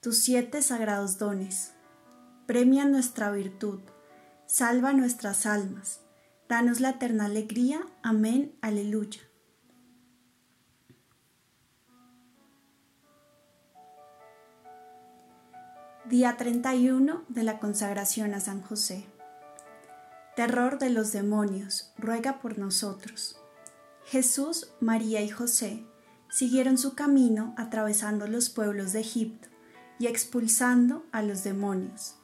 tus siete sagrados dones. Premia nuestra virtud, salva nuestras almas, danos la eterna alegría. Amén, aleluya. Día 31 de la consagración a San José. Terror de los demonios, ruega por nosotros. Jesús, María y José siguieron su camino atravesando los pueblos de Egipto y expulsando a los demonios,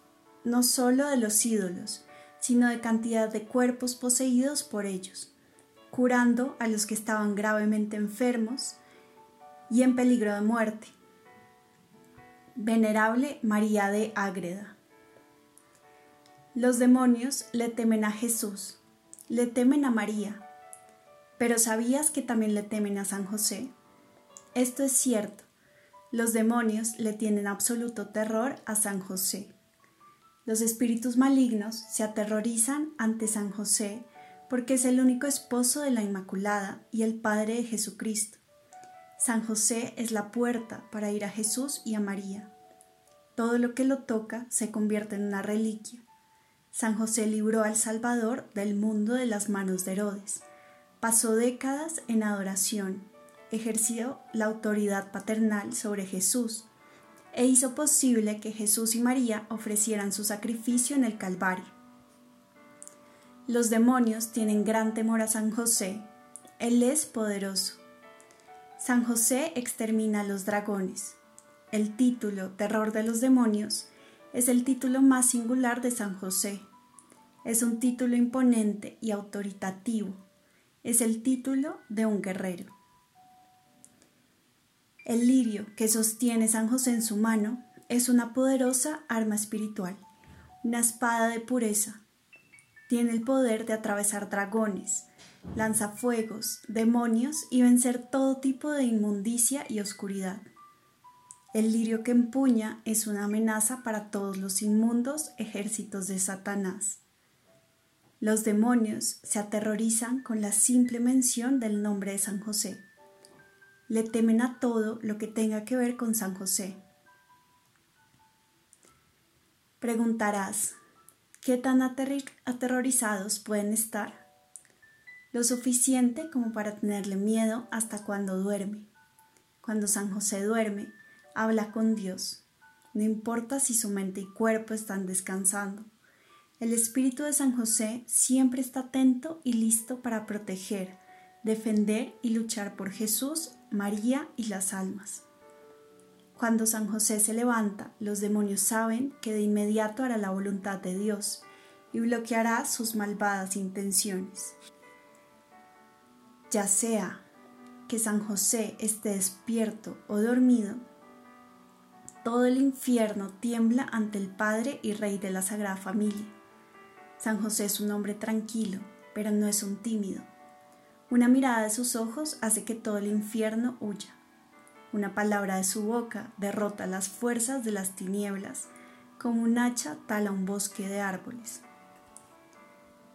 no solo de los ídolos, sino de cantidad de cuerpos poseídos por ellos, curando a los que estaban gravemente enfermos y en peligro de muerte. Venerable María de Ágreda. Los demonios le temen a Jesús, le temen a María, pero ¿sabías que también le temen a San José? Esto es cierto, los demonios le tienen absoluto terror a San José. Los espíritus malignos se aterrorizan ante San José porque es el único esposo de la Inmaculada y el Padre de Jesucristo. San José es la puerta para ir a Jesús y a María. Todo lo que lo toca se convierte en una reliquia. San José libró al Salvador del mundo de las manos de Herodes. Pasó décadas en adoración ejerció la autoridad paternal sobre Jesús e hizo posible que Jesús y María ofrecieran su sacrificio en el Calvario. Los demonios tienen gran temor a San José. Él es poderoso. San José extermina a los dragones. El título Terror de los demonios es el título más singular de San José. Es un título imponente y autoritativo. Es el título de un guerrero. El lirio que sostiene San José en su mano es una poderosa arma espiritual, una espada de pureza. Tiene el poder de atravesar dragones, lanzafuegos, demonios y vencer todo tipo de inmundicia y oscuridad. El lirio que empuña es una amenaza para todos los inmundos ejércitos de Satanás. Los demonios se aterrorizan con la simple mención del nombre de San José le temen a todo lo que tenga que ver con San José. Preguntarás, ¿qué tan aterrorizados pueden estar? Lo suficiente como para tenerle miedo hasta cuando duerme. Cuando San José duerme, habla con Dios. No importa si su mente y cuerpo están descansando. El espíritu de San José siempre está atento y listo para proteger, defender y luchar por Jesús María y las almas. Cuando San José se levanta, los demonios saben que de inmediato hará la voluntad de Dios y bloqueará sus malvadas intenciones. Ya sea que San José esté despierto o dormido, todo el infierno tiembla ante el Padre y Rey de la Sagrada Familia. San José es un hombre tranquilo, pero no es un tímido una mirada de sus ojos hace que todo el infierno huya. Una palabra de su boca derrota las fuerzas de las tinieblas, como un hacha tala un bosque de árboles.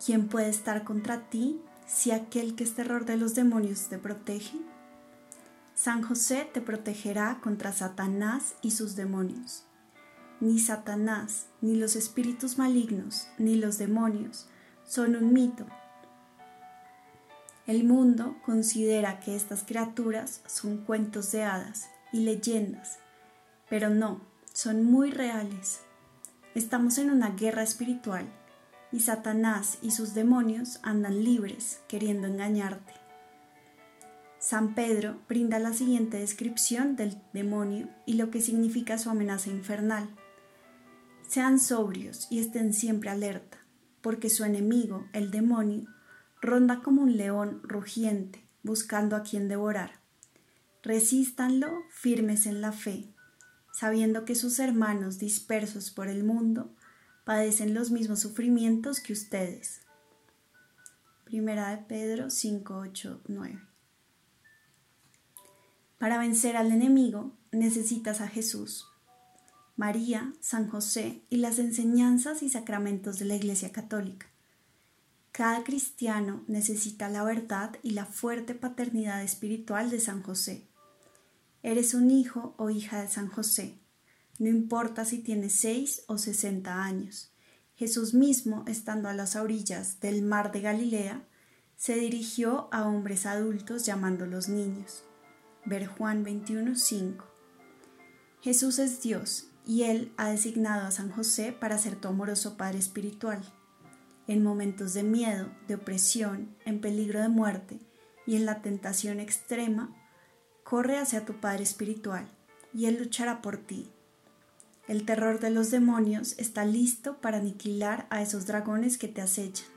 ¿Quién puede estar contra ti si aquel que es terror de los demonios te protege? San José te protegerá contra Satanás y sus demonios. Ni Satanás, ni los espíritus malignos, ni los demonios son un mito el mundo considera que estas criaturas son cuentos de hadas y leyendas, pero no, son muy reales. Estamos en una guerra espiritual y Satanás y sus demonios andan libres queriendo engañarte. San Pedro brinda la siguiente descripción del demonio y lo que significa su amenaza infernal. Sean sobrios y estén siempre alerta, porque su enemigo, el demonio, ronda como un león rugiente, buscando a quien devorar. Resístanlo firmes en la fe, sabiendo que sus hermanos dispersos por el mundo padecen los mismos sufrimientos que ustedes. Primera de Pedro 5, 8, 9. Para vencer al enemigo necesitas a Jesús, María, San José y las enseñanzas y sacramentos de la Iglesia Católica. Cada cristiano necesita la verdad y la fuerte paternidad espiritual de San José. Eres un hijo o hija de San José, no importa si tienes seis o sesenta años. Jesús mismo, estando a las orillas del mar de Galilea, se dirigió a hombres adultos llamándolos niños. Ver Juan 21:5. Jesús es Dios y Él ha designado a San José para ser tu amoroso Padre espiritual. En momentos de miedo, de opresión, en peligro de muerte y en la tentación extrema, corre hacia tu Padre espiritual y Él luchará por ti el terror de los demonios está listo para aniquilar a esos dragones que te acechan.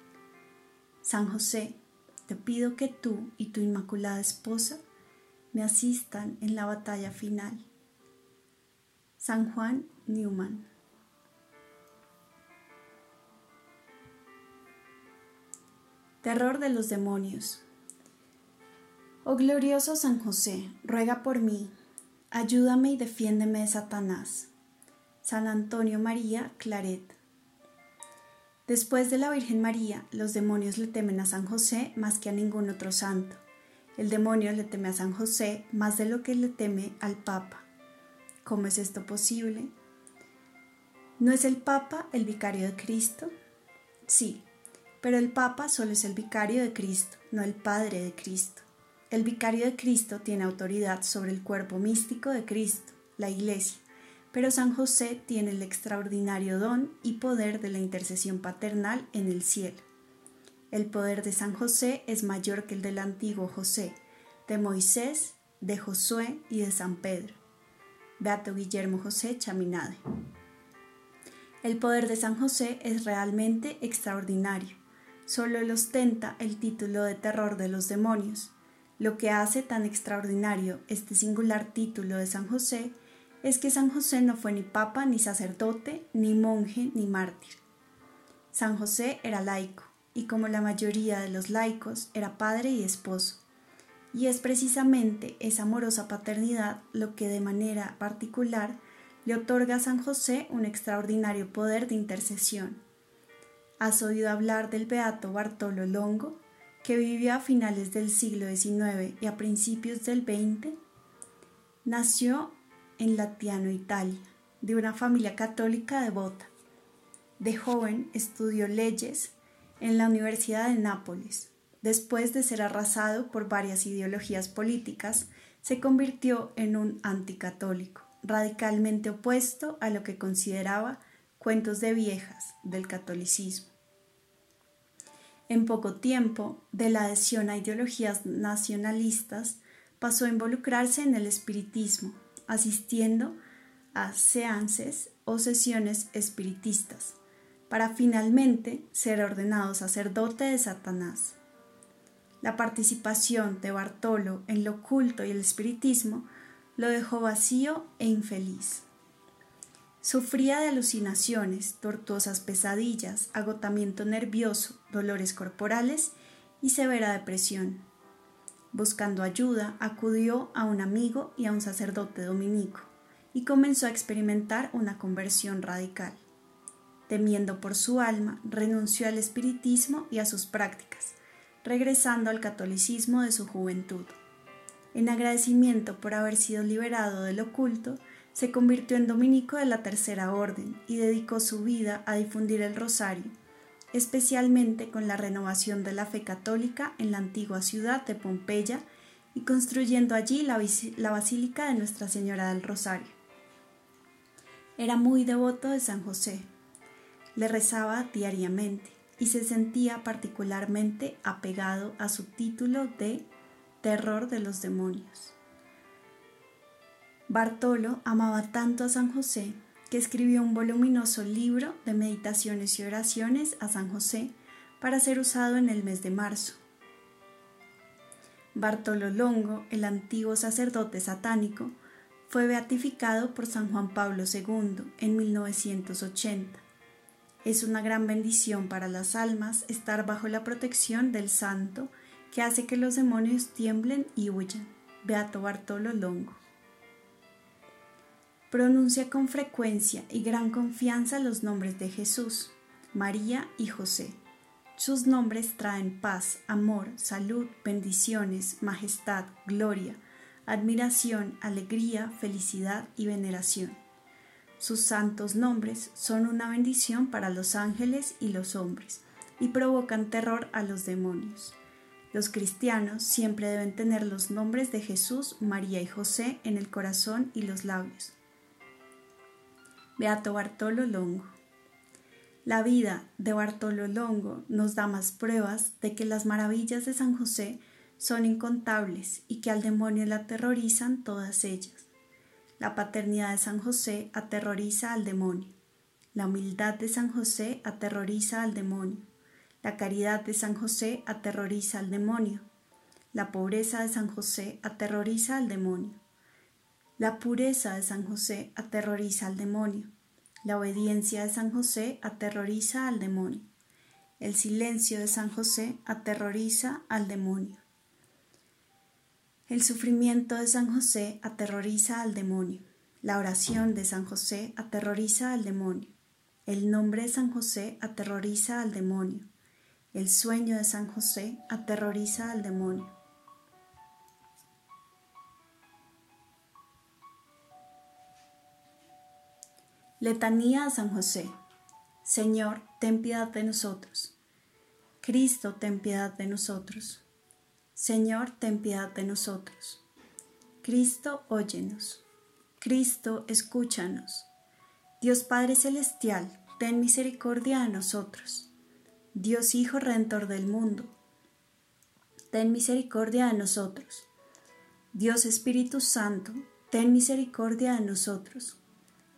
San José, te pido que tú y tu inmaculada esposa me asistan en la batalla final. San Juan Newman Terror de los demonios. Oh glorioso San José, ruega por mí, ayúdame y defiéndeme de Satanás San Antonio María Claret. Después de la Virgen María, los demonios le temen a San José más que a ningún otro santo. El demonio le teme a San José más de lo que le teme al Papa. ¿Cómo es esto posible? ¿No es el Papa el vicario de Cristo? Sí, pero el Papa solo es el vicario de Cristo, no el Padre de Cristo. El vicario de Cristo tiene autoridad sobre el cuerpo místico de Cristo, la Iglesia pero San José tiene el extraordinario don y poder de la intercesión paternal en el cielo. El poder de San José es mayor que el del antiguo José, de Moisés, de Josué y de San Pedro. Beato Guillermo José Chaminade. El poder de San José es realmente extraordinario. Solo él ostenta el título de terror de los demonios. Lo que hace tan extraordinario este singular título de San José es que San José no fue ni papa, ni sacerdote, ni monje, ni mártir. San José era laico, y como la mayoría de los laicos, era padre y esposo. Y es precisamente esa amorosa paternidad lo que de manera particular le otorga a San José un extraordinario poder de intercesión. ¿Has oído hablar del beato Bartolo Longo, que vivió a finales del siglo XIX y a principios del XX? Nació en Latiano, Italia, de una familia católica devota. De joven estudió leyes en la Universidad de Nápoles. Después de ser arrasado por varias ideologías políticas, se convirtió en un anticatólico, radicalmente opuesto a lo que consideraba cuentos de viejas del catolicismo. En poco tiempo, de la adhesión a ideologías nacionalistas, pasó a involucrarse en el espiritismo, asistiendo a seances o sesiones espiritistas, para finalmente ser ordenado sacerdote de Satanás. La participación de Bartolo en lo oculto y el espiritismo lo dejó vacío e infeliz. Sufría de alucinaciones, tortuosas pesadillas, agotamiento nervioso, dolores corporales y severa depresión. Buscando ayuda, acudió a un amigo y a un sacerdote dominico y comenzó a experimentar una conversión radical. Temiendo por su alma, renunció al espiritismo y a sus prácticas, regresando al catolicismo de su juventud. En agradecimiento por haber sido liberado del oculto, se convirtió en dominico de la Tercera Orden y dedicó su vida a difundir el rosario especialmente con la renovación de la fe católica en la antigua ciudad de Pompeya y construyendo allí la, Basílica de Nuestra Señora del Rosario. Era muy devoto de San José. Le rezaba diariamente y se sentía particularmente apegado a su título de terror de los demonios. Bartolo amaba tanto a San José que escribió un voluminoso libro de meditaciones y oraciones a San José para ser usado en el mes de marzo. Bartolo Longo, el antiguo sacerdote satánico, fue beatificado por San Juan Pablo II en 1980. Es una gran bendición para las almas estar bajo la protección del santo que hace que los demonios tiemblen y huyan. Beato Bartolo Longo. Pronuncia con frecuencia y gran confianza los nombres de Jesús, María y José. Sus nombres traen paz, amor, salud, bendiciones, majestad, gloria, admiración, alegría, felicidad y veneración. Sus santos nombres son una bendición para los ángeles y los hombres y provocan terror a los demonios. Los cristianos siempre deben tener los nombres de Jesús, María y José en el corazón y los labios. Beato Bartolo Longo. La vida de Bartolo Longo nos da más pruebas de que las maravillas de San José son incontables y que al demonio le aterrorizan todas ellas. La paternidad de San José aterroriza al demonio. La humildad de San José aterroriza al demonio. La caridad de San José aterroriza al demonio. La pobreza de San José aterroriza al demonio. La pureza de San José aterroriza al demonio. La obediencia de San José aterroriza al demonio. El silencio de San José aterroriza al demonio. El sufrimiento de San José aterroriza al demonio. La oración de San José aterroriza al demonio. El nombre de San José aterroriza al demonio. El sueño de San José aterroriza al demonio. Letanía a San José. Señor, ten piedad de nosotros. Cristo, ten piedad de nosotros. Señor, ten piedad de nosotros. Cristo, óyenos. Cristo, escúchanos. Dios Padre Celestial, ten misericordia de nosotros. Dios Hijo Redentor del mundo, ten misericordia de nosotros. Dios Espíritu Santo, ten misericordia de nosotros.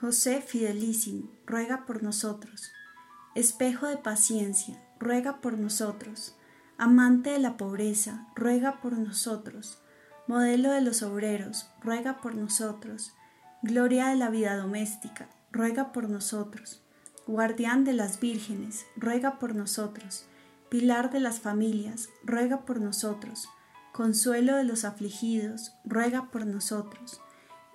José Fidelísimo, ruega por nosotros. Espejo de paciencia, ruega por nosotros amante de la pobreza, ruega por nosotros. Modelo de los obreros, ruega por nosotros. Gloria de la vida doméstica, ruega por nosotros. Guardián de las vírgenes, ruega por nosotros. Pilar de las familias, ruega por nosotros. Consuelo de los afligidos, ruega por nosotros.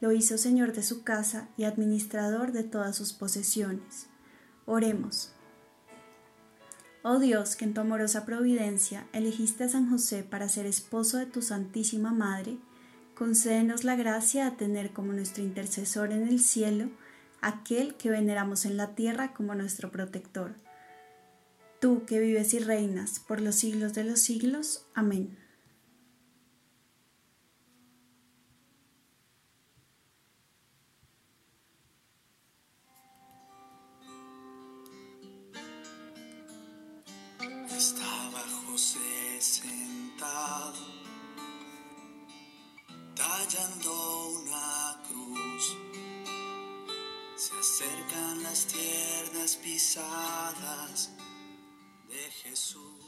Lo hizo Señor de su casa y administrador de todas sus posesiones. Oremos. Oh Dios, que en tu amorosa providencia elegiste a San José para ser esposo de tu Santísima Madre, concédenos la gracia de tener como nuestro intercesor en el cielo aquel que veneramos en la tierra como nuestro protector. Tú que vives y reinas por los siglos de los siglos. Amén. José sentado, tallando una cruz. Se acercan las tiernas pisadas de Jesús.